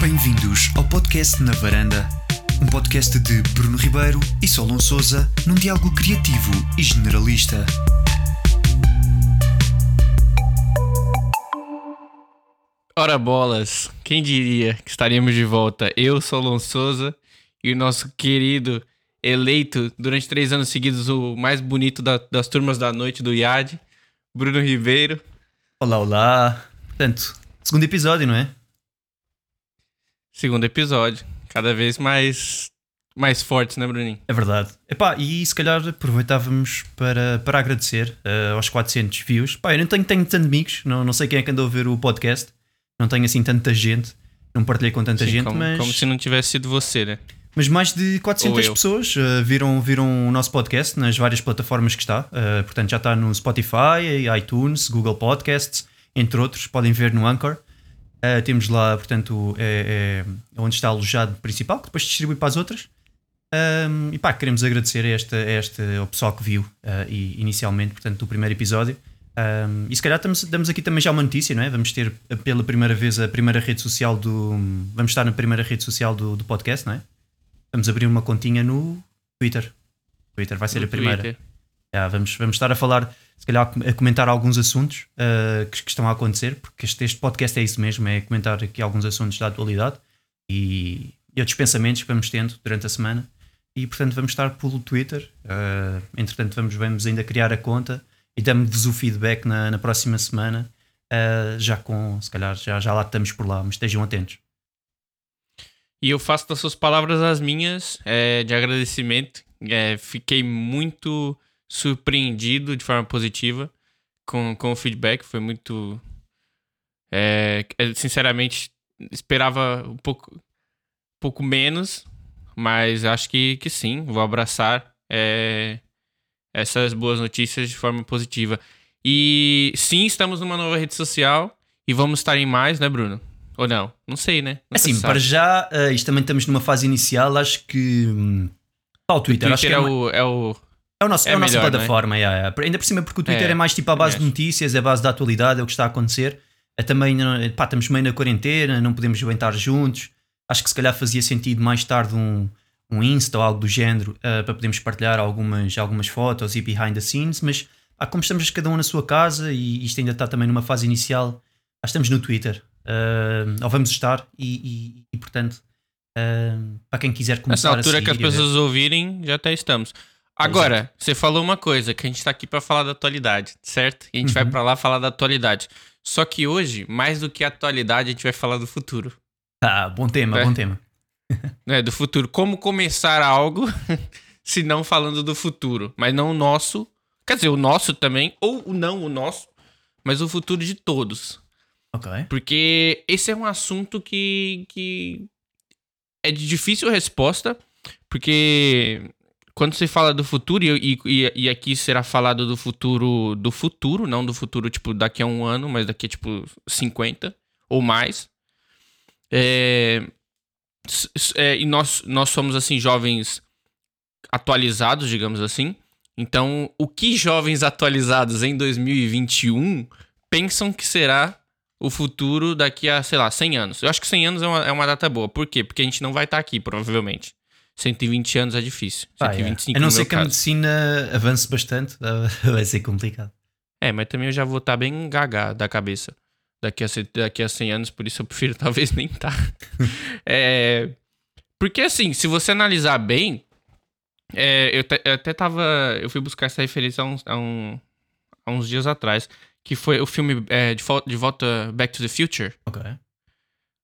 Bem-vindos ao podcast Na Varanda, um podcast de Bruno Ribeiro e Solon Souza num diálogo criativo e generalista. Ora bolas, quem diria que estaríamos de volta? Eu, Solon Souza, e o nosso querido eleito durante três anos seguidos o mais bonito da- das turmas da noite do IAD, Bruno Ribeiro. Olá, olá. Portanto, segundo episódio, não é? Segundo episódio, cada vez mais mais fortes, né, Bruninho? É verdade. Epá, e se calhar aproveitávamos para, para agradecer eh, aos 400 views. Pá, eu não tenho, tenho tantos amigos, não, não sei quem é que andou a ver o podcast, não tenho assim tanta gente, não partilhei com tanta Sim, gente, como, mas, como se não tivesse sido você, né? mas mais de 400 Ou eu. pessoas eh, viram, viram o nosso podcast nas várias plataformas que está. Eh, portanto, já está no Spotify, iTunes, Google Podcasts, entre outros. Podem ver no Anchor. Eh, temos lá, portanto, é, é onde está alojado principal, que depois distribui para as outras. Um, e pá, queremos agradecer a este, a este ao pessoal que viu uh, e, inicialmente, portanto, o primeiro episódio. Um, e se calhar estamos, damos aqui também já uma notícia, não é? Vamos ter uh, pela primeira vez a primeira rede social do. Vamos estar na primeira rede social do, do podcast, não é? Vamos abrir uma continha no Twitter. Twitter vai ser No a primeira. Twitter. Já, vamos, vamos estar a falar, se calhar a comentar alguns assuntos uh, que, que estão a acontecer, porque este, este podcast é isso mesmo, é comentar aqui alguns assuntos da atualidade e, e outros pensamentos que vamos tendo durante a semana. E portanto vamos estar pelo Twitter. uh, entretanto, vamos, vamos ainda criar a conta e damos-vos o feedback na, na próxima semana. uh, já com, se calhar, já, já lá estamos por lá, mas estejam atentos. E eu faço das suas palavras as minhas é, de agradecimento. É, fiquei muito surpreendido de forma positiva com, com o feedback. Foi muito. é, é, sinceramente, esperava um pouco, pouco menos, mas acho que, que sim, vou abraçar é, essas boas notícias de forma positiva. E sim, estamos numa nova rede social e vamos estar em mais, né, Bruno? Ou não? Não sei, né? Nunca Assim, para já, uh, isto também estamos numa fase inicial. Acho que. hum, o Twitter, Twitter acho que é, é, o, é o. É, o nosso, é, É a nossa melhor, não é? plataforma, yeah, yeah. ainda por cima, porque o Twitter é, É, mais tipo à base de notícias, é a base da atualidade, é o que está a acontecer. É também, não- pá, estamos meio na quarentena, não podemos bem estar juntos. Acho que se calhar fazia sentido mais tarde um, um Insta ou algo do género ah, para podermos partilhar algumas, algumas fotos e behind the scenes, mas como estamos cada um na sua casa e isto ainda está também numa fase inicial, ah, estamos no Twitter, ah, ou vamos estar, e, e- e, portanto, ah, para quem quiser Nessa começar a altura seguir que as a pessoas ouvirem, já até estamos. Agora, você falou uma coisa, que a gente tá aqui pra falar da atualidade, certo? E a gente vai Uhum. pra lá falar da atualidade. Só que hoje, mais do que a atualidade, a gente vai falar do futuro. Ah, bom tema, É. bom tema. Né? Do futuro. Como começar algo, se não falando do futuro. Mas não o nosso. Quer dizer, o nosso também, ou não o nosso, mas o futuro de todos. Ok. Porque esse é um assunto que, que é de difícil resposta, porque quando se fala do futuro, e, e, e aqui será falado do futuro do futuro, não do futuro, tipo, daqui a um ano, mas daqui a, tipo, 50 ou mais. É, é, e nós, nós somos, assim, jovens atualizados, digamos assim. Então, o que jovens atualizados em 2021 pensam que será o futuro daqui a, sei lá, 100 anos. Eu acho que 100 anos é uma, é uma data boa. Por quê? Porque a gente não vai estar aqui, provavelmente. 120 anos é difícil. Pá, 125 é. A não ser que a caso. medicina avance bastante, vai ser complicado. É, mas também eu já vou estar bem gaga da cabeça daqui a, daqui a 100 anos, por isso eu prefiro talvez nem estar. é, porque assim, se você analisar bem, é, eu, te- eu até tava. Eu fui buscar essa referência há uns, há um- há uns dias atrás, que foi o filme é, de, de Volta Back to the Future. Ok.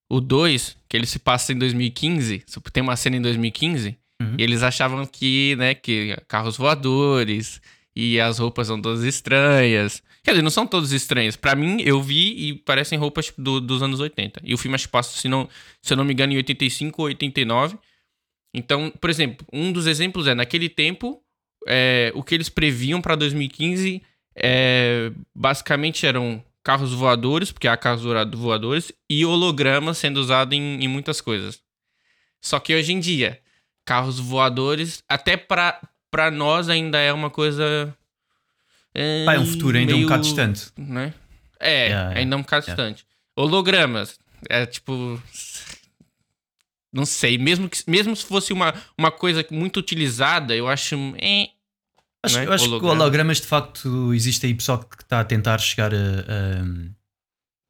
O 2, que ele se passa em 2015, tem uma cena em 2015, Uhum. e eles achavam que, né, que carros voadores e as roupas são todas estranhas. Quer dizer, não são todas estranhas. Pra mim, eu vi e parecem roupas tipo, do- dos anos 80. E o filme acho que passa, se, não, se eu não me engano, em 85 ou 89. Então, por exemplo, um dos exemplos é, naquele tempo, é, o que eles previam pra 2015 é, basicamente eram carros voadores, porque há carros voa- voadores, e hologramas sendo usado em, em muitas coisas. Só que hoje em dia, carros voadores, até pra, pra nós ainda é uma coisa. É, Pá, é um futuro ainda um meio, bocado distante. Né? É, Yeah, yeah, ainda um bocado yeah. distante. Hologramas. É tipo. Não sei. Mesmo, que, mesmo se fosse uma, uma coisa muito utilizada, eu acho. É, Acho, eu acho que Holograma. hologramas de facto existe aí pessoal que está a tentar chegar a, a,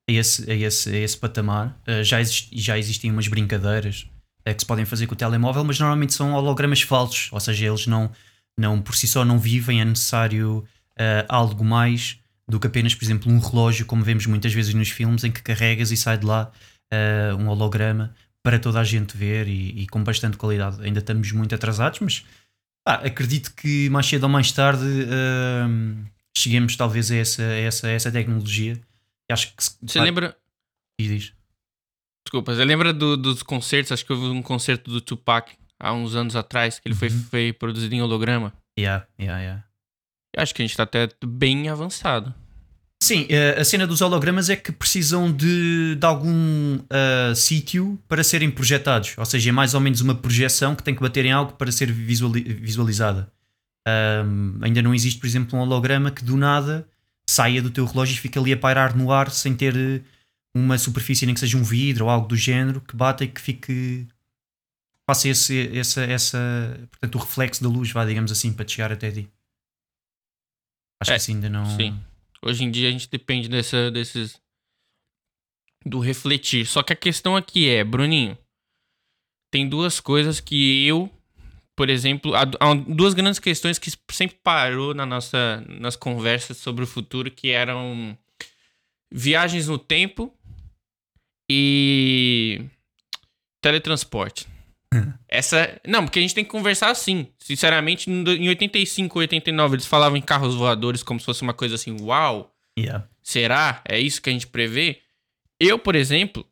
a esse, a, esse, a esse patamar. Uh, já, exist, já existem umas brincadeiras uh, que se podem fazer com o telemóvel, mas normalmente são hologramas falsos, ou seja, eles não, não por si só não vivem, é necessário uh, algo mais do que apenas, por exemplo, um relógio, como vemos muitas vezes nos filmes, em que carregas e sai de lá uh, um holograma para toda a gente ver e, e com bastante qualidade. Ainda estamos muito atrasados, mas ah, acredito que mais cedo ou mais tarde uh, cheguemos talvez a essa, a essa, a essa tecnologia. E Acho que se- Você lembra. diz, diz. Desculpa, você lembra do- dos concertos? Acho que houve um concerto do Tupac há uns anos atrás, que ele foi, Uhum. foi produzido em holograma. Yeah, yeah, yeah. Acho que a gente tá até bem avançado. Sim, eh, a cena dos hologramas é que precisam de, de algum eh, sítio para serem projetados. Ou seja, é mais ou menos uma projeção que tem que bater em algo para ser visuali- visualizada. Ahm, ainda não existe, por exemplo, um holograma que do nada saia do teu relógio e fique ali a pairar no ar sem ter eh, uma superfície, nem que seja um vidro ou algo do género, que bata e que fique. faça esse, essa, essa. Portanto, o reflexo da luz, vá, digamos assim, para chegar até ti. Acho É, que assim ainda não. sim. Hoje em dia a gente depende dessa, desses. do refletir. Só que a questão aqui é, Bruninho, tem duas coisas que eu, por exemplo, há, há duas grandes questões que sempre parou na nossa, nas conversas sobre o futuro, que eram viagens no tempo e teletransporte. Essa. Não, porque a gente tem que conversar assim. Sinceramente, em 85, 89, eles falavam em carros voadores como se fosse uma coisa assim, uau. Yeah. Será? É isso que a gente prevê? Eu, por exemplo,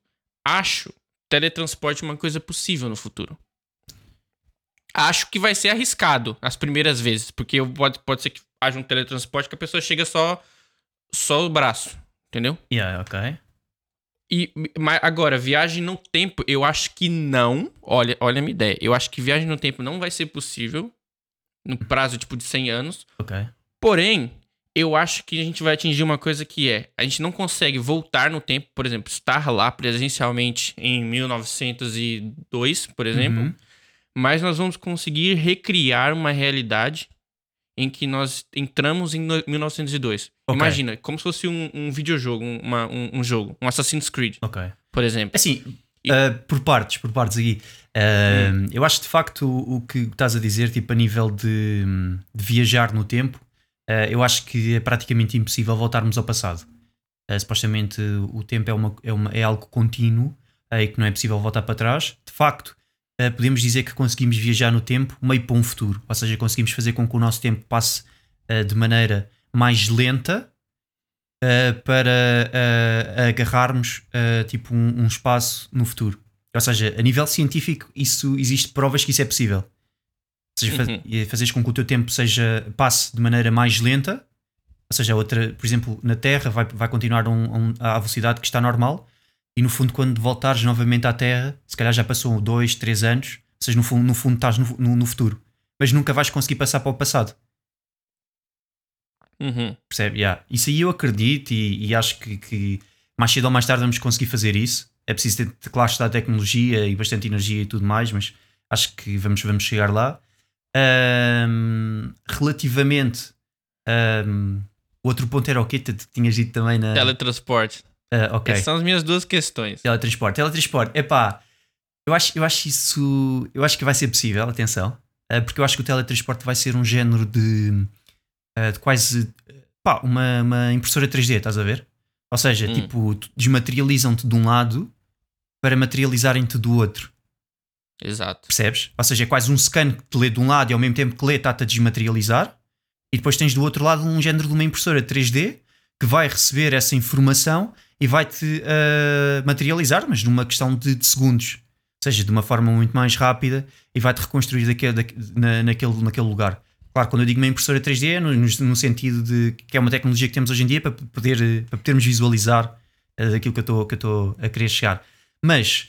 acho teletransporte uma coisa possível no futuro. Acho que vai ser arriscado as primeiras vezes, porque pode, pode ser que haja um teletransporte que a pessoa chega só só o braço, entendeu? Yeah, ok. E mas agora, viagem no tempo, eu acho que não. Olha, olha a minha ideia. Eu acho que viagem no tempo não vai ser possível no prazo tipo de 100 anos. Ok. Porém, eu acho que a gente vai atingir uma coisa que é: a gente não consegue voltar no tempo, por exemplo, estar lá presencialmente em 1902, por exemplo, Uhum. mas nós vamos conseguir recriar uma realidade em que nós entramos em no- 1902. Ok. Imagina, como se fosse um, um videojogo, um- uma- um, um jogo, um Assassin's Creed, Ok. por exemplo. Assim, E- uh, por partes, por partes aqui. Uh, Eu acho de facto o, o que estás a dizer, tipo, a nível de, de viajar no tempo, uh, eu acho que é praticamente impossível voltarmos ao passado. Supostamente o tempo é, uma, é, uma- é algo contínuo e que não é possível voltar para trás. De facto, uh, podemos dizer que conseguimos viajar no tempo meio para um futuro, ou seja, conseguimos fazer com que o nosso tempo passe uh, de maneira mais lenta uh, para agarrarmos tipo um, um espaço no futuro. Ou seja, a nível científico, isso existe provas que isso é possível. Ou seja, Uhum. fazeres com que o teu tempo seja, passe de maneira mais lenta, ou seja, outra, por exemplo, na Terra vai, vai continuar um- um- à velocidade que está normal, e no fundo, quando voltares novamente à Terra, se calhar já passou dois, três anos, ou seja, no fundo, no fundo estás no, no- no futuro, mas nunca vais conseguir passar para o passado. Uhum. Percebe? Yeah. Isso aí eu acredito e, e acho que, que mais cedo ou mais tarde vamos conseguir fazer isso. É preciso ter, claro, está a tecnologia e bastante energia e tudo mais, mas acho que vamos, vamos chegar lá. Ahm, relativamente, o outro ponto era o? Tu tinhas dito também na. Teletransporte. Ah, ok. Essas são as minhas duas questões. Teletransporte. Teletransporte, epá, eu acho, eu acho isso. Eu acho que vai ser possível, atenção, eh, porque eu acho que o teletransporte vai ser um género de, eh, de quase pá, uma, uma impressora 3D, estás a ver? Ou seja, Hum. tipo, desmaterializam-te de um lado para materializarem-te do outro, Exato. percebes? Ou seja, é quase um scan que te lê de um lado e ao mesmo tempo que lê está-te a desmaterializar, e depois tens do outro lado um género de uma impressora 3D que vai receber essa informação e vai-te ah, materializar, mas numa questão de, de segundos. Ou seja, de uma forma muito mais rápida e vai-te reconstruir daquele, daque- na- naquele, naquele lugar. Claro, quando eu digo uma impressora 3D é no, no- sentido de que é uma tecnologia que temos hoje em dia para, poder, eh, para podermos visualizar eu estou- que eu estou a querer chegar. Mas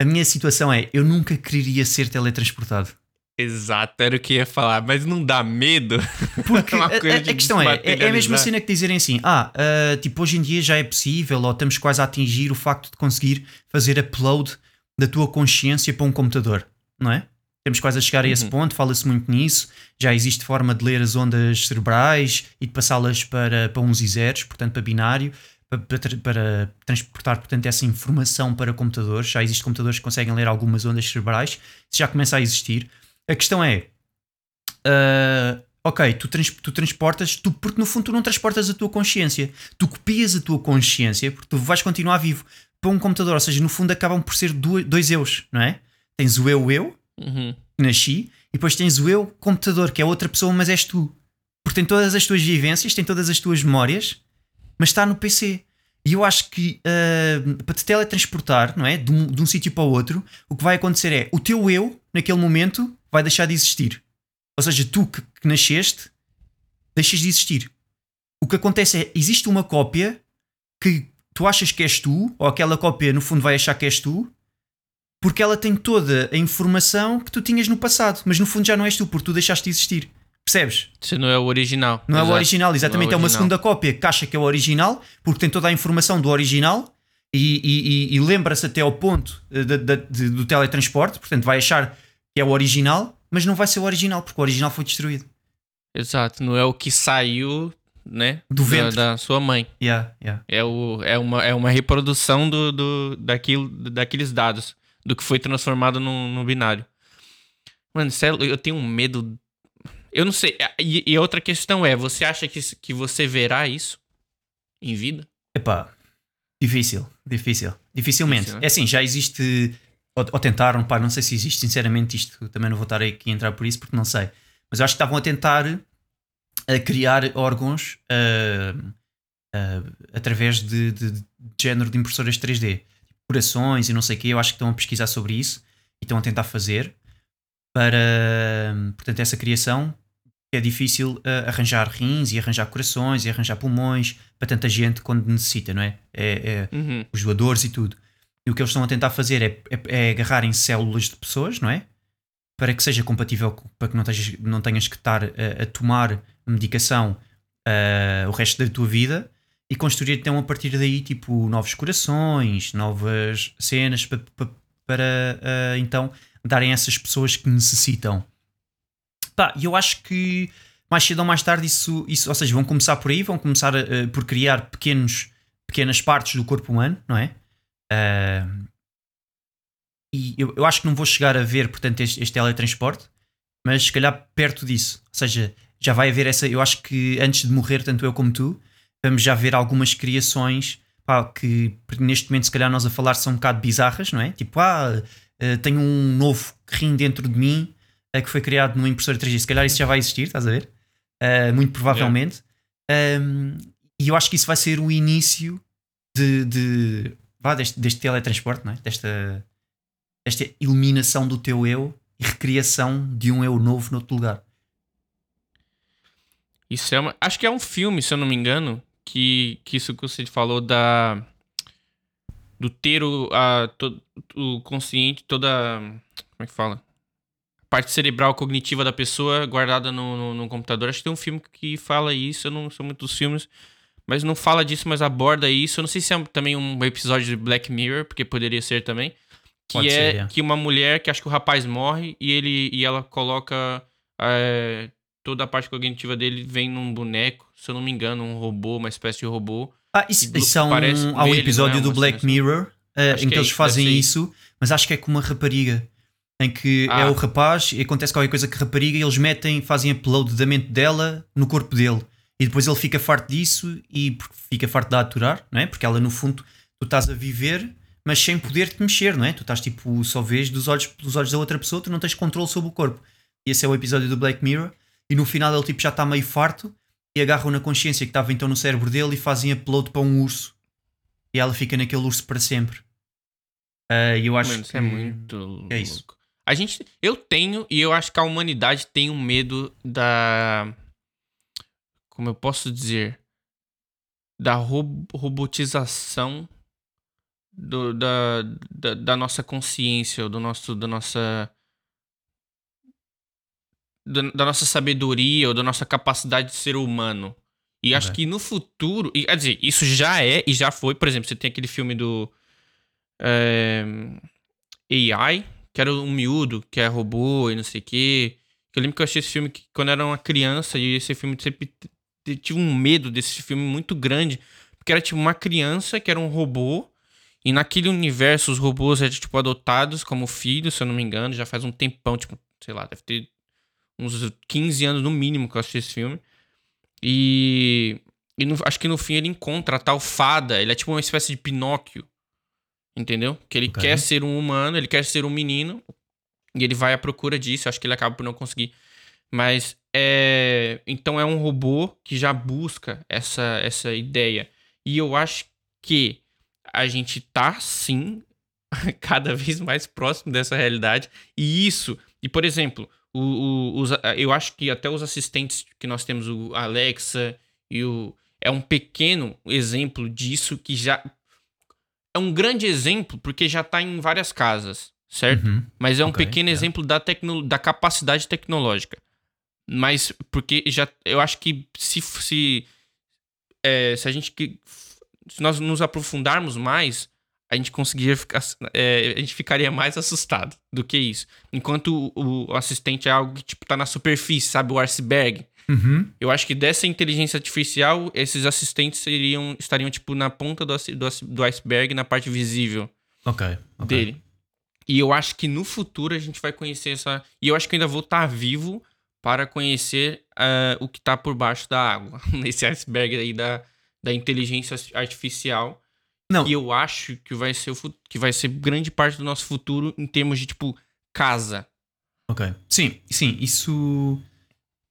a minha situação é: eu nunca quereria ser teletransportado. Exato, era o que ia falar, mas não dá medo. Porque Uma a, coisa a- questão é, é, é a mesma cena que dizerem assim: ah, ah, tipo, hoje em dia já é possível, ou estamos quase a atingir o facto de conseguir fazer upload da tua consciência para um computador, não é? Temos quase a chegar a esse Uhum. ponto, fala-se muito nisso. Já existe forma de ler as ondas cerebrais e de passá-las para, para uns e zeros, portanto para binário, para, para para transportar portanto, essa informação para computadores. Já existem computadores que conseguem ler algumas ondas cerebrais, isso já começa a existir. A questão é: ah, ok, tu, trans- tu transportas, tu, porque no fundo tu não transportas a tua consciência, tu copias a tua consciência, porque tu vais continuar vivo para um computador, ou seja, no fundo acabam por ser dois eus, não é? Tens o eu, eu, Uhum. que nasci, e depois tens o eu computador, que é outra pessoa, mas és tu. Porque tem todas as tuas vivências, tem todas as tuas memórias, mas está no PC. E eu acho que ah, para te teletransportar, não é? De um, de um sítio para o outro, o que vai acontecer é o teu eu, naquele momento, vai deixar de existir. Ou seja, tu que, que nasceste, deixas de existir. O que acontece é, existe uma cópia que tu achas que és tu, ou aquela cópia no fundo vai achar que és tu, porque ela tem toda a informação que tu tinhas no passado, mas no fundo já não és tu, porque tu deixaste de existir. Percebes? Você não é o original. Não é o Exato. original, exatamente. Não é é, o uma original. segunda cópia que acha que é o original, porque tem toda a informação do original e, e- e- e lembra-se até ao ponto eh, da- da- de- do teletransporte, portanto vai achar que é o original, mas não vai ser o original, porque o original foi destruído. Exato, não é o que saiu, né? Do da- ventre. Da, sua mãe. Yeah, yeah. É, o, é, uma, é uma reprodução do, do, daquilo, daqueles dados, do que foi transformado no, no binário. Mano, sério, eu tenho um medo. Eu não sei. E, e outra questão é: você acha que, que você verá isso em vida? Epá, difícil, difícil. Dificilmente. Difícil, né? É assim, já existe. Ou, ou tentaram, pá, não sei se existe, sinceramente, isto também não vou estar aqui a entrar por isso porque não sei. Mas eu acho que estavam a tentar a criar órgãos ah, ah, através de, de- de género de impressoras 3D. Corações e não sei o quê. Eu acho que estão a pesquisar sobre isso e estão a tentar fazer para, portanto, essa criação que é difícil ah, arranjar rins e arranjar corações e arranjar pulmões para tanta gente quando necessita, não é? É, é Uhum. os doadores e tudo. E o que eles estão a tentar fazer é, é, é agarrar em células de pessoas, não é? Para que seja compatível, com- para que não tenhas, não tenhas que estar a, a tomar medicação ah, o resto da tua vida e construir então a partir daí tipo novos corações, novas cenas pa- pa- para ah, então darem a essas pessoas que necessitam. Pá, e eu acho que mais cedo ou mais tarde isso, isso ou seja, vão começar por aí, vão começar a- por criar pequenos, pequenas partes do corpo humano, não é? Ah, e eu, eu acho que não vou chegar a ver, portanto, este, este teletransporte, mas se calhar perto disso. Ou seja, já vai haver essa. Eu acho que antes de morrer, tanto eu como tu, vamos já ver algumas criações pá, que neste momento, se calhar, nós a falar são um bocado bizarras, não é? Tipo, ah, eh, tenho um novo rim dentro de mim eh, que foi criado numa impressora 3D. Se calhar isso já vai existir, estás a ver? Eh, muito provavelmente. Um, e eu acho que isso vai ser o início de, de- vá, deste, deste teletransporte, não é? desta, desta eliminação do teu eu e recriação de um eu novo noutro lugar. Isso é uma. Acho que é um filme, se eu não me engano, que, que isso que você falou da. Do ter o, a, to- o consciente, toda. Como é que fala? A parte cerebral cognitiva da pessoa guardada no, no, no computador. Acho que tem um filme que fala isso. Eu não sou muito dos filmes, mas não fala disso, mas aborda isso. Eu não sei se é também um episódio de Black Mirror, porque poderia ser também. Que Pode é ser, é. que uma mulher, que acho que o rapaz morre e, ele, e ela coloca. é, toda a parte cognitiva dele vem num boneco, se eu não me engano, um robô, uma espécie de robô. Ah, isso, isso há um, um ele, episódio é? do Black assim. Mirror Acho em que que é eles fazem isso, mas acho que é com uma rapariga. Em que Ah. é o rapaz e acontece qualquer coisa a rapariga e eles metem, fazem upload da mente dela no corpo dele. E depois ele fica farto disso e fica farto de a aturar, não é? Porque ela, no fundo, tu estás a viver, mas sem poder te mexer, não é? Tu estás tipo, só vês dos olhos, pelos olhos da outra pessoa, tu não tens controle sobre o corpo. E esse é o episódio do Black Mirror. E no final ele tipo já está meio farto e agarram na consciência que estava então no cérebro dele e fazem upload para um urso. E ela fica naquele urso para sempre. Ah, E eu acho Mano, isso que é muito é isso. A gente, eu tenho e eu acho que a humanidade tem um medo da como eu posso dizer da ro- robotização do- da, da, da nossa consciência, ou do nosso da nossa da, nossa sabedoria ou da nossa capacidade de ser humano. E acho Ok. que no futuro, e, quer dizer, isso já é e já foi, por exemplo, você tem aquele filme do é, AI, que era um miúdo, que é robô e não sei o quê. Eu lembro que eu achei esse filme que, quando eu era uma criança e esse filme sempre tive um medo desse filme muito grande, porque era tipo uma criança que era um robô e naquele universo os robôs eram tipo adotados como filhos, se eu não me engano, já faz um tempão, tipo, sei lá, deve ter uns 15 anos no mínimo que eu assisti esse filme. E, e no, acho que no fim ele encontra a tal fada, ele é tipo uma espécie de Pinóquio. Entendeu? Que ele okay. quer ser um humano, ele quer ser um menino, e ele vai à procura disso. Acho que ele acaba por não conseguir. Mas é. Então é um robô que já busca essa, essa ideia. E eu acho que a gente tá sim cada vez mais próximo dessa realidade. E isso. E, por exemplo, o, o, os, eu acho que até os assistentes que nós temos, o Alexa e o. É um pequeno exemplo disso que já. É um grande exemplo porque já tá em várias casas certo? Uhum. Mas é um okay, pequeno yeah. exemplo da, tecno, da capacidade tecnológica. Mas porque já eu acho que se se, é, se a gente se nós nos aprofundarmos mais, a gente conseguiria ficar é, a gente ficaria mais assustado do que isso. Enquanto o, o, assistente é algo que tipo tá na superfície, sabe, o iceberg. Uhum. Eu acho que dessa inteligência artificial, esses assistentes seriam, estariam tipo na ponta do, do, do iceberg, na parte visível okay, okay. dele. E eu acho que no futuro a gente vai conhecer essa. E eu acho que ainda vou estar vivo para conhecer uh, o que está por baixo da água, nesse iceberg aí da, da inteligência artificial. Não. E eu acho que vai ser o que vai ser grande parte do nosso futuro em termos de tipo casa. Ok. Sim, sim, isso.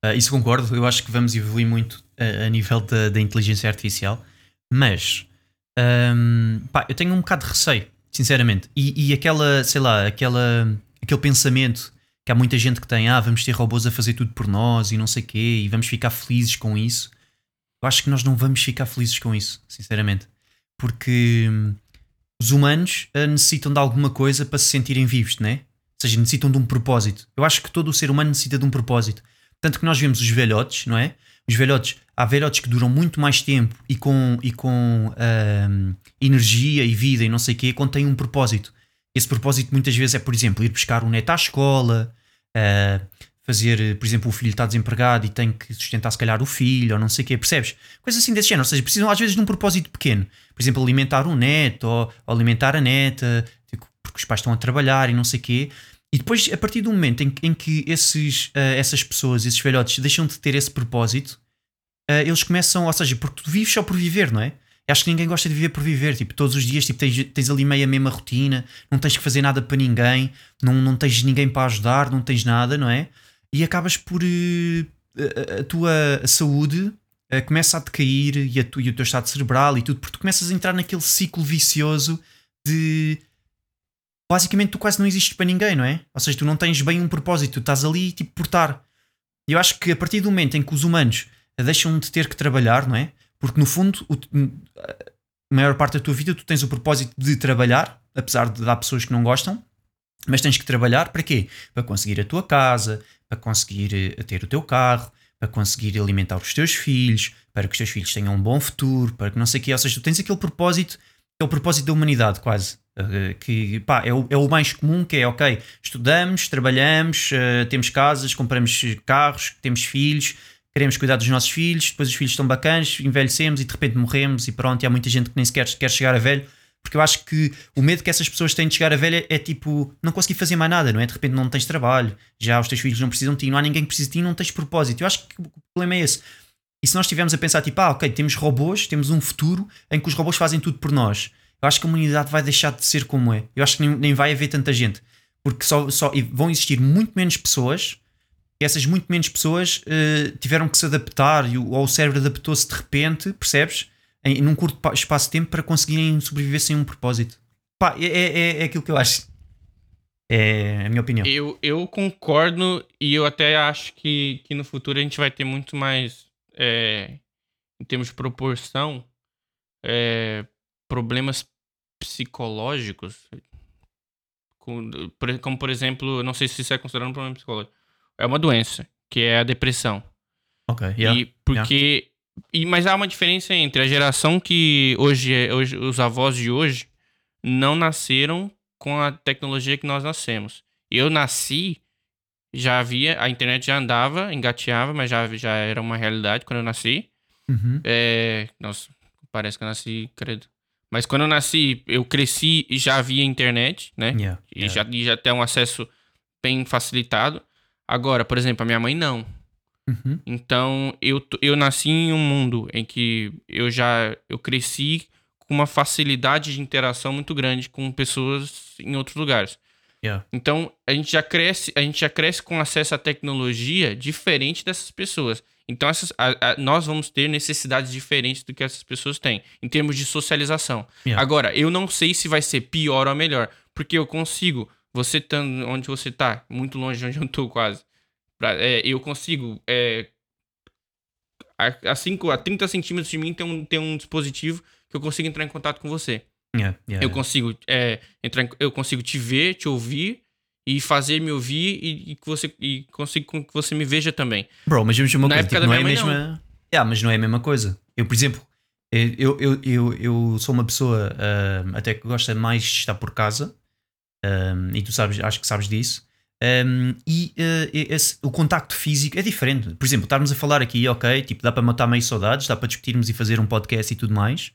Uh, isso concordo. Eu acho que vamos evoluir muito uh, a nível da, da inteligência artificial. Mas um, pá, eu tenho um bocado de receio Sinceramente. E, e aquela, sei lá, aquela, aquele pensamento que há muita gente que tem, ah, vamos ter robôs a fazer tudo por nós e não sei quê, e vamos ficar felizes com isso. Eu acho que nós não vamos ficar felizes com isso, sinceramente. Porque hum, os humanos uh, necessitam de alguma coisa para se sentirem vivos, né? Ou seja, necessitam de um propósito. Eu acho que todo o ser humano necessita de um propósito. Tanto que nós vemos os velhotes, não é? Os velhotes, há velhotes que duram muito mais tempo e com, e com uh, energia e vida e não sei o quê, quando têm um propósito. Esse propósito muitas vezes é, por exemplo, ir buscar um neto à escola, uh, fazer, por exemplo, o filho está desempregado e tem que sustentar se calhar o filho ou não sei o quê, percebes? Coisas assim desse género, ou seja, precisam às vezes de um propósito pequeno. Por exemplo, alimentar um neto ou, ou alimentar a neta, tipo, porque os pais estão a trabalhar e não sei o quê. E depois, a partir do momento em, em que esses, uh, essas pessoas, esses velhotes, deixam de ter esse propósito, uh, eles começam, ou seja, porque tu vives só por viver, não é? Acho que ninguém gosta de viver por viver, tipo, todos os dias tipo, tens, tens ali meio a mesma rotina, não tens que fazer nada para ninguém, não, não tens ninguém para ajudar, não tens nada, não é? E acabas por. Uh, a, a, tua saúde começa a decair e, a tu, e o teu estado cerebral e tudo, porque tu começas a entrar naquele ciclo vicioso de basicamente tu quase não existes para ninguém, não é? Ou seja, tu não tens bem um propósito, tu estás ali tipo por estar. E eu acho que a partir do momento em que os humanos deixam de ter que trabalhar, não é? Porque no fundo, o, a maior parte da tua vida tu tens o propósito de trabalhar, apesar de dar pessoas que não gostam, mas tens que trabalhar para quê? Para conseguir a tua casa, para conseguir eh, ter o teu carro, para conseguir alimentar os teus filhos, para que os teus filhos tenham um bom futuro, para que não sei o quê. Ou seja, tu tens aquele propósito, é o propósito da humanidade, quase. Eh, que pá, é, o, é o mais comum que é ok, estudamos, trabalhamos, uh, temos casas, compramos carros, temos filhos, queremos cuidar dos nossos filhos, depois os filhos estão bacanas, envelhecemos e de repente morremos e pronto, e há muita gente que nem sequer quer chegar a velho, porque eu acho que o medo que essas pessoas têm de chegar a velho é, tipo não conseguir fazer mais nada, não é? De repente não tens trabalho, já os teus filhos não precisam de ti, não há ninguém que precise de ti, não tens propósito. Eu acho que o problema é esse. E se nós estivermos a pensar tipo, ah, ok, temos robôs, temos um futuro em que os robôs fazem tudo por nós eu acho que a humanidade vai deixar de ser como é. Eu acho que nem, nem vai haver tanta gente. Porque só, só vão existir muito menos pessoas essas muito menos pessoas uh, tiveram que se adaptar ou o cérebro adaptou-se de repente, percebes? Em, num curto espaço de tempo para conseguirem sobreviver sem um propósito. Pá, é, é, é, é aquilo que eu acho. É a minha opinião. Eu, eu concordo e eu até acho que, que no futuro a gente vai ter muito mais, é, em termos de proporção, é, problemas psicológicos, como por exemplo, não sei se isso é considerado um problema psicológico, é uma doença, que é a depressão. Ok, yeah, e porque yeah. E, mas há uma diferença entre a geração que hoje, é, hoje os avós de hoje não nasceram com a tecnologia que nós nascemos. Eu nasci, já havia, a internet já andava, engateava, mas já, já era uma realidade quando eu nasci. Uhum. É, nossa, parece que eu nasci, credo. Mas quando eu nasci, eu cresci e já havia internet, né? Yeah, E, yeah. já, e já tem um acesso bem facilitado. Agora, por exemplo, a minha mãe não. Uhum. Então, eu, eu nasci em um mundo em que eu já eu cresci com uma facilidade de interação muito grande com pessoas em outros lugares. Yeah. Então, a gente já cresce, a gente já cresce com acesso à tecnologia diferente dessas pessoas. Então, essas, a- a- nós vamos ter necessidades diferentes do que essas pessoas têm, em termos de socialização. Yeah. Agora, eu não sei se vai ser pior ou melhor, porque eu consigo, você estando onde você tá, muito longe de onde eu tô quase, pra- é, eu consigo, é, a, a, cinco, a 30 centímetros de mim tem um, tem um dispositivo que eu consigo entrar em contato com você. Yeah, yeah, Eu yeah. consigo é, entrar em- eu consigo te ver, te ouvir e fazer me ouvir e, e que você e consigo que você me veja também. Bro, mas vamos uma Na coisa, época tipo, da não é a minha mãe, mesma. Yeah, mas não é a mesma coisa. Eu, por exemplo, eu, eu, eu, eu sou uma pessoa ah, até que gosta mais de estar por casa ah, e tu sabes, acho que sabes disso. Um, e ah, esse- o contacto físico é diferente. Por exemplo, estarmos a falar aqui, ok, tipo, dá para matar meio saudades, dá para discutirmos e fazer um podcast e tudo mais.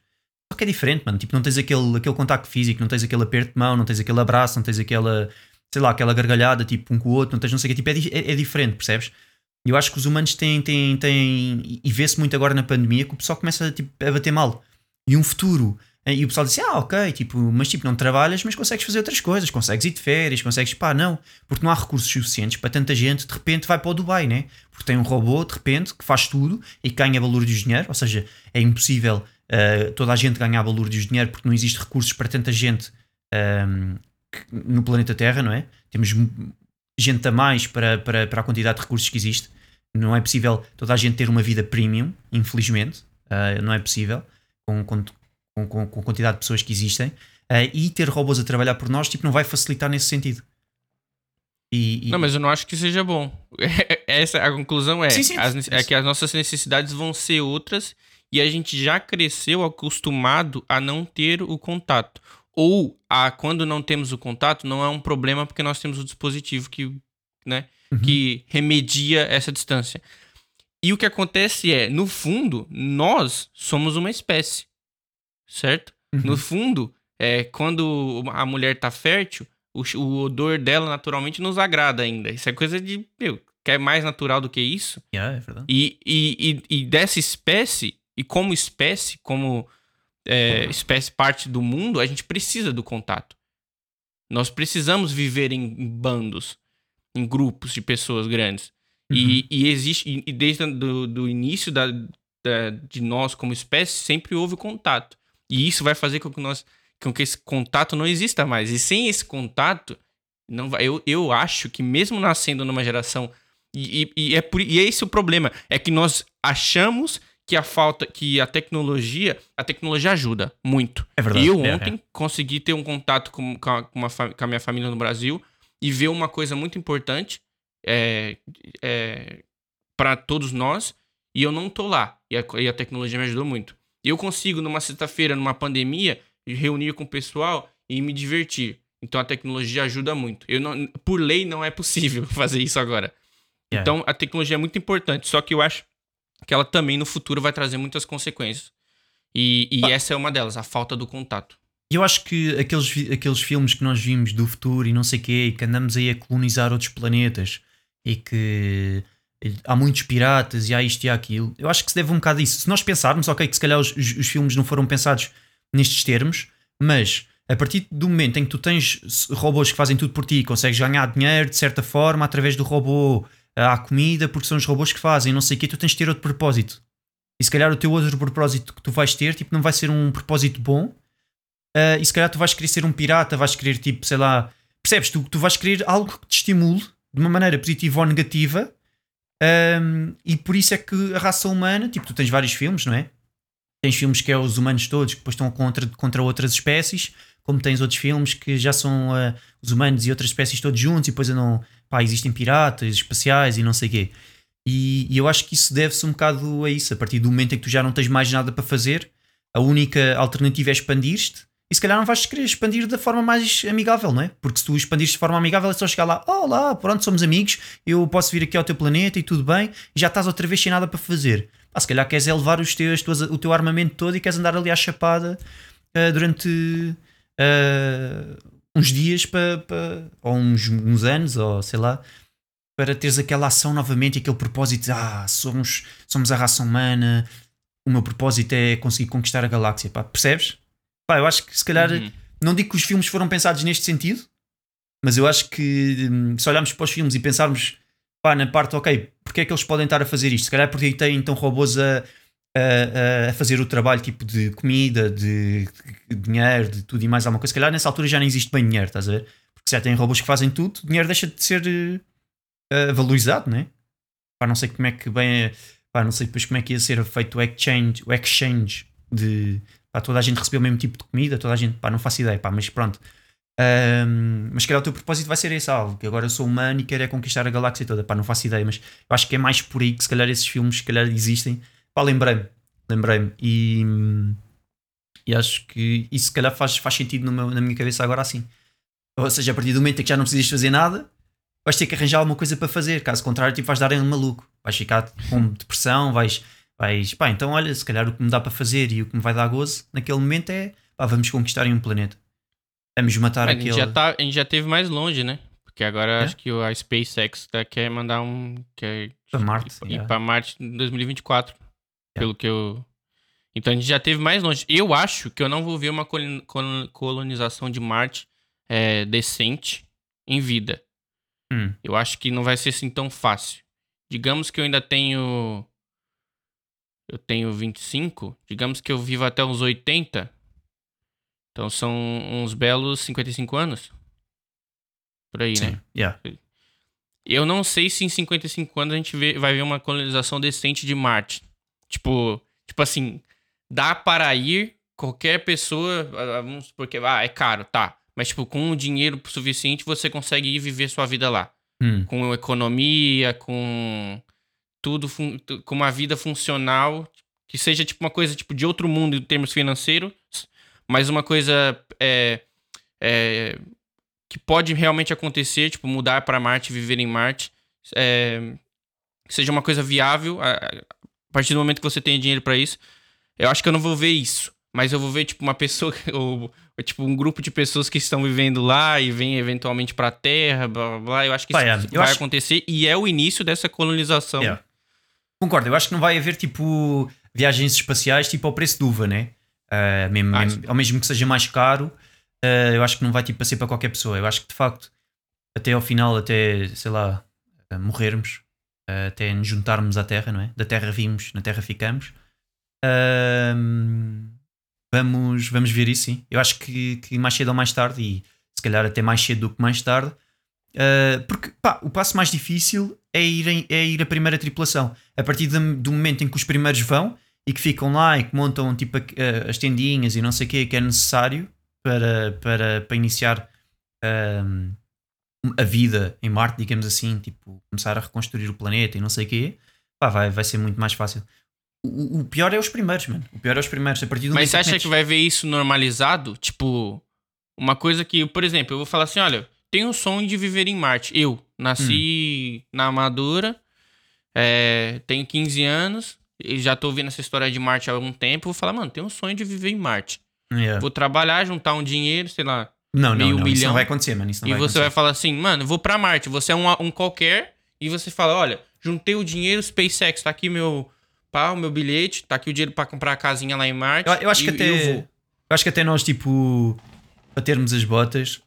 Só que é diferente, mano. Tipo, não tens aquele, aquele contacto físico, não tens aquele aperto de mão, não tens aquele abraço, não tens aquela, sei lá, aquela gargalhada, tipo, um com o outro, não tens não sei o que. Tipo, é, é, é diferente, percebes? Eu acho que os humanos têm, têm, têm e- vê-se muito agora na pandemia que o pessoal começa tipo, a bater mal. E um futuro, e o pessoal diz, ah, ok, tipo, mas tipo, não trabalhas, mas consegues fazer outras coisas, consegues ir de férias, consegues, pá, não, porque não há recursos suficientes para tanta gente, de repente vai para o Dubai, né? Porque tem um robô, de repente, que faz tudo e ganha valor de dinheiro, ou seja, é impossível eh, toda a gente ganhar valor de dinheiro porque não existe recursos para tanta gente ehm, que- no planeta Terra, não é? Temos gente a mais para, para, para a quantidade de recursos que existe. Não é possível toda a gente ter uma vida premium, infelizmente. Uh, não é possível com, com, com, com- com a quantidade de pessoas que existem. Uh, e ter robôs a trabalhar por nós tipo, não vai facilitar nesse sentido. E, e- Não, mas eu não acho que seja bom. Essa a conclusão é, Sim, sim, as é que as nossas necessidades vão ser outras e a gente já cresceu acostumado a não ter o contato. Ou a quando não temos o contato, não é um problema porque nós temos o dispositivo que, né, Uhum. que remedia essa distância. E o que acontece é, no fundo, nós somos uma espécie. Certo? Uhum. No fundo, é, quando a mulher tá fértil, o, o odor dela naturalmente nos agrada ainda. Isso é coisa de. Meu, quer mais natural do que isso? Yeah, é verdade. E, e, e, e dessa espécie, e como espécie, como é, espécie parte do mundo, a gente precisa do contato. Nós precisamos viver em bandos, em grupos de pessoas grandes. E, e existe, e, e desde do, do início da, da- de nós como espécie, sempre houve contato. E isso vai fazer com que nós com que esse contato não exista mais. E sem esse contato, não vai, eu, eu acho que mesmo nascendo numa geração e, e- e é por, e é esse o problema. É que nós achamos que a falta, que a tecnologia, a tecnologia ajuda muito. É verdade. E eu É, ontem consegui ter um contato com, com, a, com a minha família no Brasil e ver uma coisa muito importante é, para todos nós. E eu não tô lá. E a, e a tecnologia me ajudou muito. Eu consigo, numa sexta-feira, numa pandemia, reunir com o pessoal e me divertir. Então a tecnologia ajuda muito. Eu não, por lei não é possível fazer isso agora. Yeah. Então a tecnologia é muito importante. Só que eu acho que ela também no futuro vai trazer muitas consequências. E, e Ah. essa é uma delas, a falta do contato. Eu acho que aqueles, aqueles filmes que nós vimos do futuro e não sei quê, e que andamos aí a colonizar outros planetas e que há muitos piratas e há isto e há aquilo, eu acho que se deve um bocado a isso. Se nós pensarmos, ok, que se calhar os, os- filmes não foram pensados nestes termos, mas a partir do momento em que tu tens robôs que fazem tudo por ti, consegues ganhar dinheiro de certa forma através do robô, há comida, porque são os robôs que fazem, não sei o quê, tu tens de ter outro propósito. E se calhar o teu outro propósito que tu vais ter, tipo, não vai ser um propósito bom, Uh, e se calhar tu vais querer ser um pirata, vais querer tipo, sei lá, percebes? Tu, tu vais querer algo que te estimule de uma maneira positiva ou negativa, um, e por isso é que a raça humana, tipo, tu tens vários filmes, não é? Tens filmes que é os humanos todos que depois estão contra, contra outras espécies, como tens outros filmes que já são uh, os humanos e outras espécies todos juntos, e depois andam, pá, existem piratas espaciais e não sei o quê. E, e eu acho que isso deve-se um bocado a isso, a partir do momento em que tu já não tens mais nada para fazer, a única alternativa é expandir-te e se calhar não vais querer expandir da forma mais amigável, não é? Porque se tu expandires de forma amigável é só chegar lá, oh lá, pronto, somos amigos, eu posso vir aqui ao teu planeta e tudo bem, e já estás outra vez sem nada para fazer. Pá, se calhar queres é levar os teus, tuas, o teu armamento todo e queres andar ali à chapada uh, durante uh, uns dias para, ou uns, uns anos, ou sei lá, para teres aquela ação novamente, aquele propósito ah, somos, somos a raça humana, o meu propósito é conseguir conquistar a galáxia. Pá, percebes? Pá, eu acho que se calhar, uhum. não digo que os filmes foram pensados neste sentido, mas eu acho que hum, se olharmos para os filmes e pensarmos pá, na parte, ok, porque é que eles podem estar a fazer isto? Se calhar porque têm então robôs a, a, a, fazer o trabalho tipo de comida, de, de, dinheiro, de tudo e mais alguma coisa. Se calhar nessa altura já não existe bem dinheiro, estás a ver? Porque se já têm robôs que fazem tudo, o dinheiro deixa de ser uh, valorizado, né? Pá, não sei como é que bem. Pá, não sei depois como é que ia ser feito o exchange, o exchange de, pá, toda a gente recebeu o mesmo tipo de comida, toda a gente, pá, não faço ideia, pá, mas pronto. Um, mas se calhar o teu propósito vai ser esse algo, que agora eu sou humano e quero é conquistar a galáxia toda, pá, não faço ideia, mas eu acho que é mais por aí que se calhar esses filmes, se calhar existem, pá, lembrei-me, lembrei-me, e, e acho que isso se calhar faz, faz sentido meu, na minha cabeça agora assim. Ou seja, a partir do momento em que já não precisas fazer nada, vais ter que arranjar alguma coisa para fazer, caso contrário, tipo, vais dar em um maluco, vais ficar com depressão, vais vais, pá, então olha, se calhar o que me dá para fazer e o que me vai dar gozo naquele momento é, pá, vamos conquistar um planeta. Vamos matar é, aquele. A gente, já tá, a gente já teve mais longe, né? Porque agora é? acho que a SpaceX tá, quer mandar um. Quer para Marte. Ir, yeah. para Marte em 2024. Yeah. Pelo que eu. Então a gente já teve mais longe. Eu acho que eu não vou ver uma colonização de Marte é, decente em vida. Hum. Eu acho que não vai ser assim tão fácil. Digamos que eu ainda tenho eu tenho 25, digamos que eu vivo até uns 80. Então são uns belos 55 anos. Por aí, Sim. né? Yeah. Eu não sei se em 55 anos a gente vê, vai ver uma colonização decente de Marte. Tipo, tipo assim, dá para ir qualquer pessoa, vamos porque ah, é caro, tá. Mas tipo, com o dinheiro suficiente você consegue ir viver sua vida lá. Hum. Com economia, com tudo com uma vida funcional que seja tipo uma coisa tipo de outro mundo em termos financeiros, mas uma coisa é, é, que pode realmente acontecer, tipo mudar para Marte, viver em Marte, é, que seja uma coisa viável a, a, partir do momento que você tem dinheiro para isso. Eu acho que eu não vou ver isso, mas eu vou ver tipo uma pessoa ou, ou tipo um grupo de pessoas que estão vivendo lá e vêm eventualmente para a Terra, blá, blá, blá. Eu acho que isso vai, vai acontecer e é o início dessa colonização. Yeah. Concordo, eu acho que não vai haver tipo viagens espaciais tipo ao preço de uva, né? Uh, mesmo, ah, mesmo, ao mesmo que seja mais caro, uh, eu acho que não vai tipo ser para qualquer pessoa. Eu acho que de facto, até ao final, até sei lá, uh, morrermos, até nos juntarmos à Terra, não é? Da Terra vimos, na Terra ficamos. vamos, vamos ver isso, sim. Eu acho que, que mais cedo ou mais tarde, e se calhar até mais cedo do que mais tarde, porque pá, o passo mais difícil é ir, é ir a primeira tripulação. A partir do, do, momento em que os primeiros vão e que ficam lá e que montam tipo as tendinhas e não sei o que que é necessário para, para, para iniciar uh, a vida em Marte, digamos assim, tipo começar a reconstruir o planeta e não sei o que, vai, vai ser muito mais fácil. O, o, pior é os primeiros, mano. O pior é os primeiros. A partir do Mas você acha que vai ver isso normalizado? Tipo, uma coisa que, por exemplo, eu vou falar assim: olha, tenho o sonho de viver em Marte. Eu nasci hum. na Amadora, é, tenho 15 anos, e já tô ouvindo essa história de Marte há algum tempo. Vou falar, mano, tenho um sonho de viver em Marte. Yeah. Vou trabalhar, juntar um dinheiro, sei lá. Não, não, não. Isso não vai acontecer, mano. Isso não e vai você acontecer. vai falar assim, mano, vou pra Marte. Você é um, um qualquer. E você fala, olha, juntei o dinheiro, SpaceX, tá aqui meu pau, meu bilhete, tá aqui o dinheiro para comprar a casinha lá em Marte. Eu, eu acho e, que até. Eu, vou. eu acho que até nós, tipo, para termos as botas,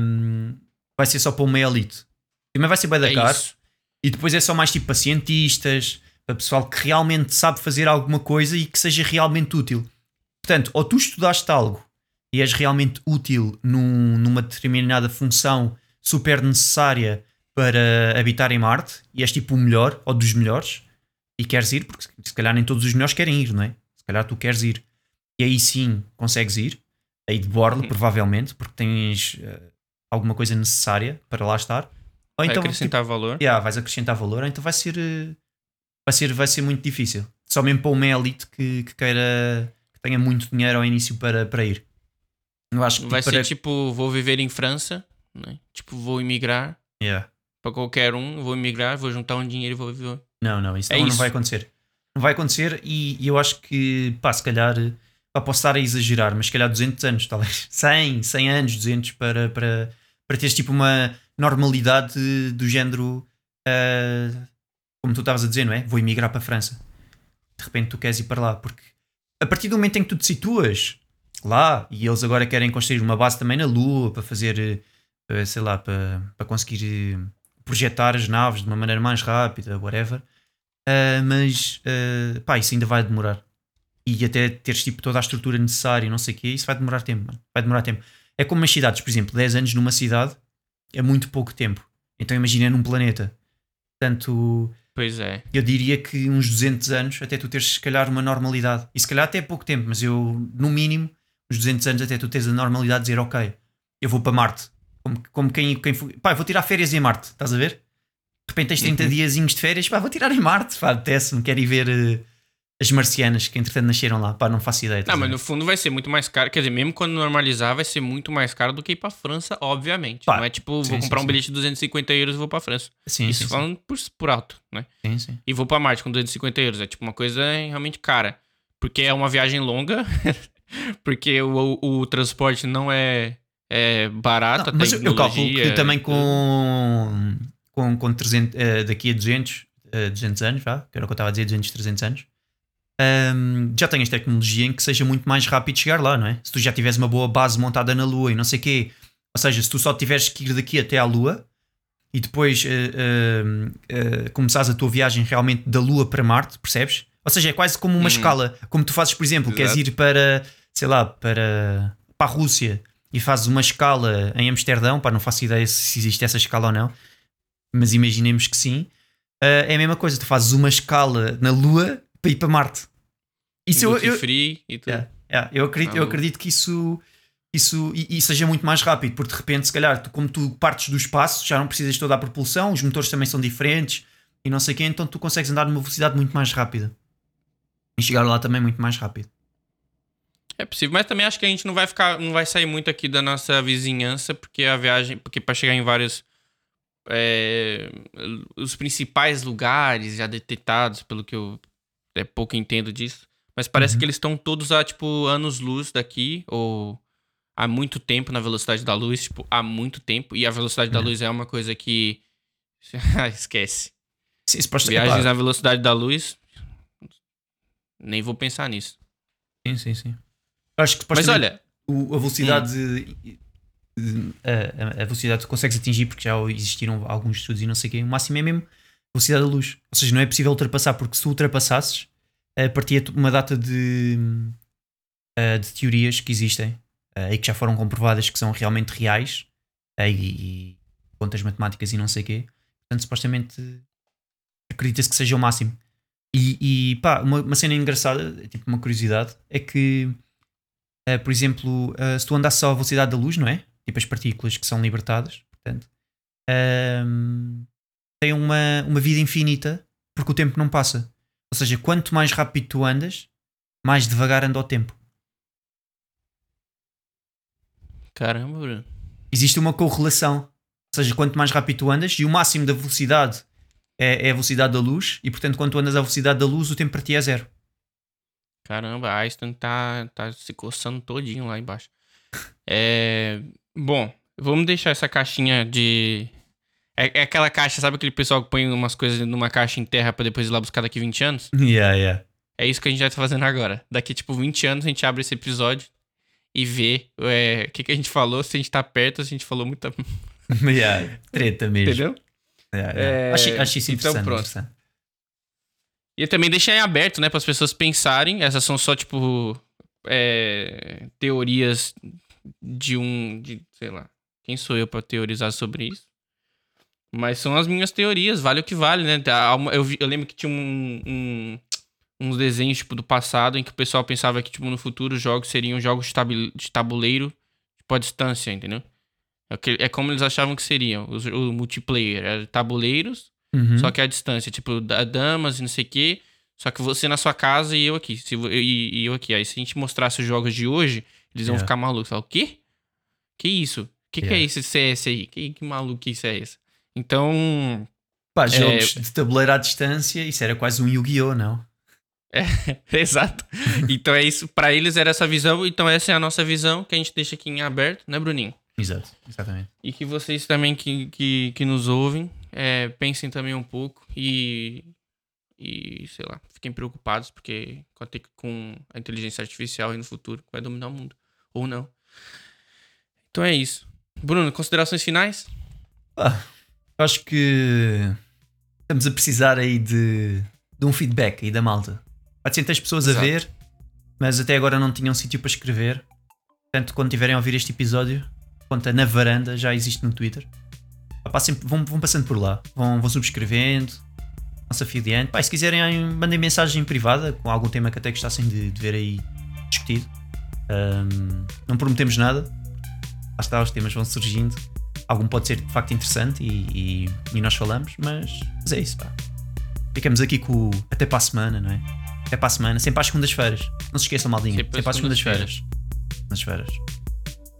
hum, vai ser só para uma elite. Primeiro vai ser bem da é caro e depois é só mais tipo para cientistas, para pessoal que realmente sabe fazer alguma coisa e que seja realmente útil. Portanto, ou tu estudaste algo e és realmente útil num, numa determinada função super necessária para habitar em Marte e és tipo o melhor ou dos melhores e queres ir, porque se calhar nem todos os melhores querem ir, não é? Se calhar tu queres ir e aí sim consegues ir, aí de borla, provavelmente, porque tens uh, alguma coisa necessária para lá estar. Ou vai então, acrescentar tipo, valor. Yeah, vais acrescentar valor, então vai ser, eh, vai ser, vai ser muito difícil. Só mesmo para uma elite que, que queira que tenha muito dinheiro ao início para, para ir. Eu acho que Não vai para... ser tipo, vou viver em França, né? Tipo, vou imigrar. Yeah. Pra qualquer um, vou imigrar, vou juntar um dinheiro e vou viver. Não, não, isso, É não, não isso. vai acontecer. Não vai acontecer e, e eu acho que, pá, se calhar, pá, posso estar a exagerar, mas se calhar 200 anos, talvez 100, 100 anos, 200 para, para, para teres tipo uma normalidade do género, ah, como tu estavas a dizer, não é? Vou emigrar para a França. De repente tu queres ir para lá, porque a partir do momento em que tu te situas lá e eles agora querem construir uma base também na Lua para fazer, eh, sei lá, para, para conseguir eh, projetar as naves de uma maneira mais rápida, whatever. Uh, mas uh, pá, isso ainda vai demorar. E até teres tipo toda a estrutura necessária, não sei o quê, isso vai demorar tempo, mano. Vai demorar tempo. É como as cidades, por exemplo, 10 anos numa cidade é muito pouco tempo. Então imagina num planeta. Portanto, Pois é. eu diria que uns 200 anos até tu teres se calhar uma normalidade. E se calhar até é pouco tempo, mas eu, no mínimo, uns 200 anos até tu teres a normalidade de dizer, ok, eu vou para Marte. Como, como quem, quem foi, pá, vou tirar férias em Marte, estás a ver? De repente tens 30 Uhum. diazinhos de férias, pá, vou tirar em Marte, pá, apetece-me, quero ir ver eh, as marcianas que entretanto nasceram lá, pá, não faço ideia. Não, a mas no fundo vai ser muito mais caro. Quer dizer, mesmo quando normalizar, vai ser muito mais caro do que ir pra França, obviamente. Pá, não é tipo, sim, vou sim, comprar um sim. bilhete de 250 euros e vou pra França. sim, Isso falando por, por alto, né? sim, sim. E vou pra Marte com 250 euros. É tipo uma coisa realmente cara. Porque é uma viagem longa. porque o, o, o transporte não é, é barato. Não, a mas eu, calculo que também com, com, com 300, eh, daqui a 200, eh, 200 anos, vá, que era o que eu estava a dizer, 200, 300 anos, ahm, já tenhas tecnologia em que seja muito mais rápido chegar lá, não é? Se tu já tiveres uma boa base montada na Lua e não sei o quê, ou seja, se tu só tiveres que ir daqui até à Lua e depois eh, eh, eh, começares a tua viagem realmente da Lua para Marte, percebes? Ou seja, é quase como uma Uhum. escala, como tu fazes, por exemplo, queres Exato. ir para, sei lá, para, para a Rússia e fazes uma escala em Amsterdão, pá, não faço ideia se existe essa escala ou não, mas imaginemos que sim. Ah, é a mesma coisa, tu fazes uma escala na Lua para ir para Marte. Isso eu, eu, free e tudo. Yeah, yeah, eu, acredito, eu Maluco. acredito que isso, isso e, e seja muito mais rápido, porque de repente, se calhar, tu, como tu partes do espaço, já não precisas de toda a propulsão, os motores também são diferentes e não sei o quê, então tu consegues andar numa velocidade muito mais rápida e chegar lá também muito mais rápido. É possível, mas também acho que a gente não vai ficar, não vai sair muito aqui da nossa vizinhança, porque a viagem, porque para chegar em vários é, os principais lugares já detectados, pelo que eu é, pouco entendo disso, mas parece Uhum. que eles estão todos a tipo anos-luz daqui ou há muito tempo na velocidade da luz, tipo, há muito tempo, e a velocidade da É. luz é uma coisa que esquece. Sim, suposto- Viagens epá, na velocidade da luz nem vou pensar nisso. sim, sim, sim. Acho que Mas olha, o- a velocidade a, a- a velocidade que consegues atingir porque já existiram alguns estudos e não sei o quê, o máximo é mesmo velocidade da luz. Ou seja, não é possível ultrapassar porque se tu ultrapassasses eh, partia uma data de eh, de teorias que existem eh, e que já foram comprovadas que são realmente reais eh, e, e contas matemáticas e não sei o quê. Portanto supostamente acredita-se que seja o máximo. E, e pá, uma, uma cena engraçada tipo uma curiosidade é que Uh, por exemplo, uh, se tu andasses só à velocidade da luz, não é? Tipo as partículas que são libertadas, portanto, um, têm uma, uma vida infinita porque o tempo não passa. Ou seja, quanto mais rápido tu andas, mais devagar anda o tempo. caramba, Bruno. Existe uma correlação. Ou seja, quanto mais rápido tu andas, e o máximo da velocidade é, é a velocidade da luz, e portanto, quando tu andas à velocidade da luz, o tempo para ti é zero. Caramba, Einstein tá, tá se coçando todinho lá embaixo. É, bom, vamos deixar essa caixinha de. É, é aquela caixa, sabe aquele pessoal que põe umas coisas numa caixa em terra pra depois ir lá buscar daqui 20 anos? Yeah, yeah. É isso que a gente vai estar fazendo agora. Daqui, tipo, 20 anos a gente abre esse episódio e vê é, o que, que a gente falou, se a gente tá perto, se a gente falou muita. yeah. Treta mesmo. Entendeu? Yeah, yeah. É, Acho, acho isso então pronto. E eu também deixei aberto, né, para as pessoas pensarem. Essas são só, tipo, é, teorias de um. De, sei lá. Quem sou eu para teorizar sobre isso? Mas são as minhas teorias, vale o que vale, né? Eu, eu lembro que tinha um, um- uns desenhos, tipo, do passado em que o pessoal pensava que, tipo, no futuro os jogos seriam jogos de tabu- de tabuleiro, tipo, à distância, entendeu? É, o é como eles achavam que seriam. os- O, multiplayer. Era tabuleiros Uhum. só que a distância, tipo, da- damas e não sei o quê. Só que você na sua casa e eu aqui. Se, e, e eu aqui. Aí se a gente mostrasse os jogos de hoje, eles iam Yeah. ficar malucos. Falar, o quê? Que isso? Que que é Yeah. esse CS aí? Que, que maluquice é essa? Então, Pá, jogos de tabuleiro à distância, isso era quase um Yu-Gi-Oh! não? exato. Então é isso. Pra eles era essa visão. Então essa é a nossa visão que a gente deixa aqui em aberto, né, Bruninho? Exato, exatamente. E que vocês também que, que, que nos ouvem é, pensem também um pouco e, e, sei lá, fiquem preocupados, porque com a, inteligência artificial aí no futuro vai dominar o mundo. Ou não. Então é isso. Bruno, considerações finais? Eu acho que estamos a precisar aí de, de um feedback aí da malta. Pode ser que tens pessoas Exato. a ver, mas até agora não tinham sítio para escrever. Portanto, quando tiverem a ouvir este episódio, conta na varanda, já existe no Twitter. Pá, vão, vão passando por lá, vão, vão subscrevendo, vão-se afiliando. Pá, e se quiserem, mandem mensagem privada com algum tema que até gostassem de, de ver aí discutido. Ahm, não prometemos nada, lá está, os temas vão surgindo. Algum pode ser de facto interessante e, e- e nós falamos, mas, mas é isso, pá. Ficamos aqui com o até para a semana, não é? Até para a semana, sempre às segundas-feiras. Não se esqueçam, maldinho. Sempre às Sempre às segundas-feiras. Segundas-feiras.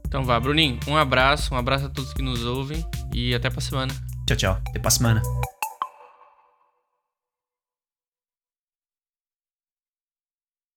Então vá, Bruninho, um abraço, um abraço a todos que nos ouvem e até pra semana. Tchau, tchau. Até para a semana.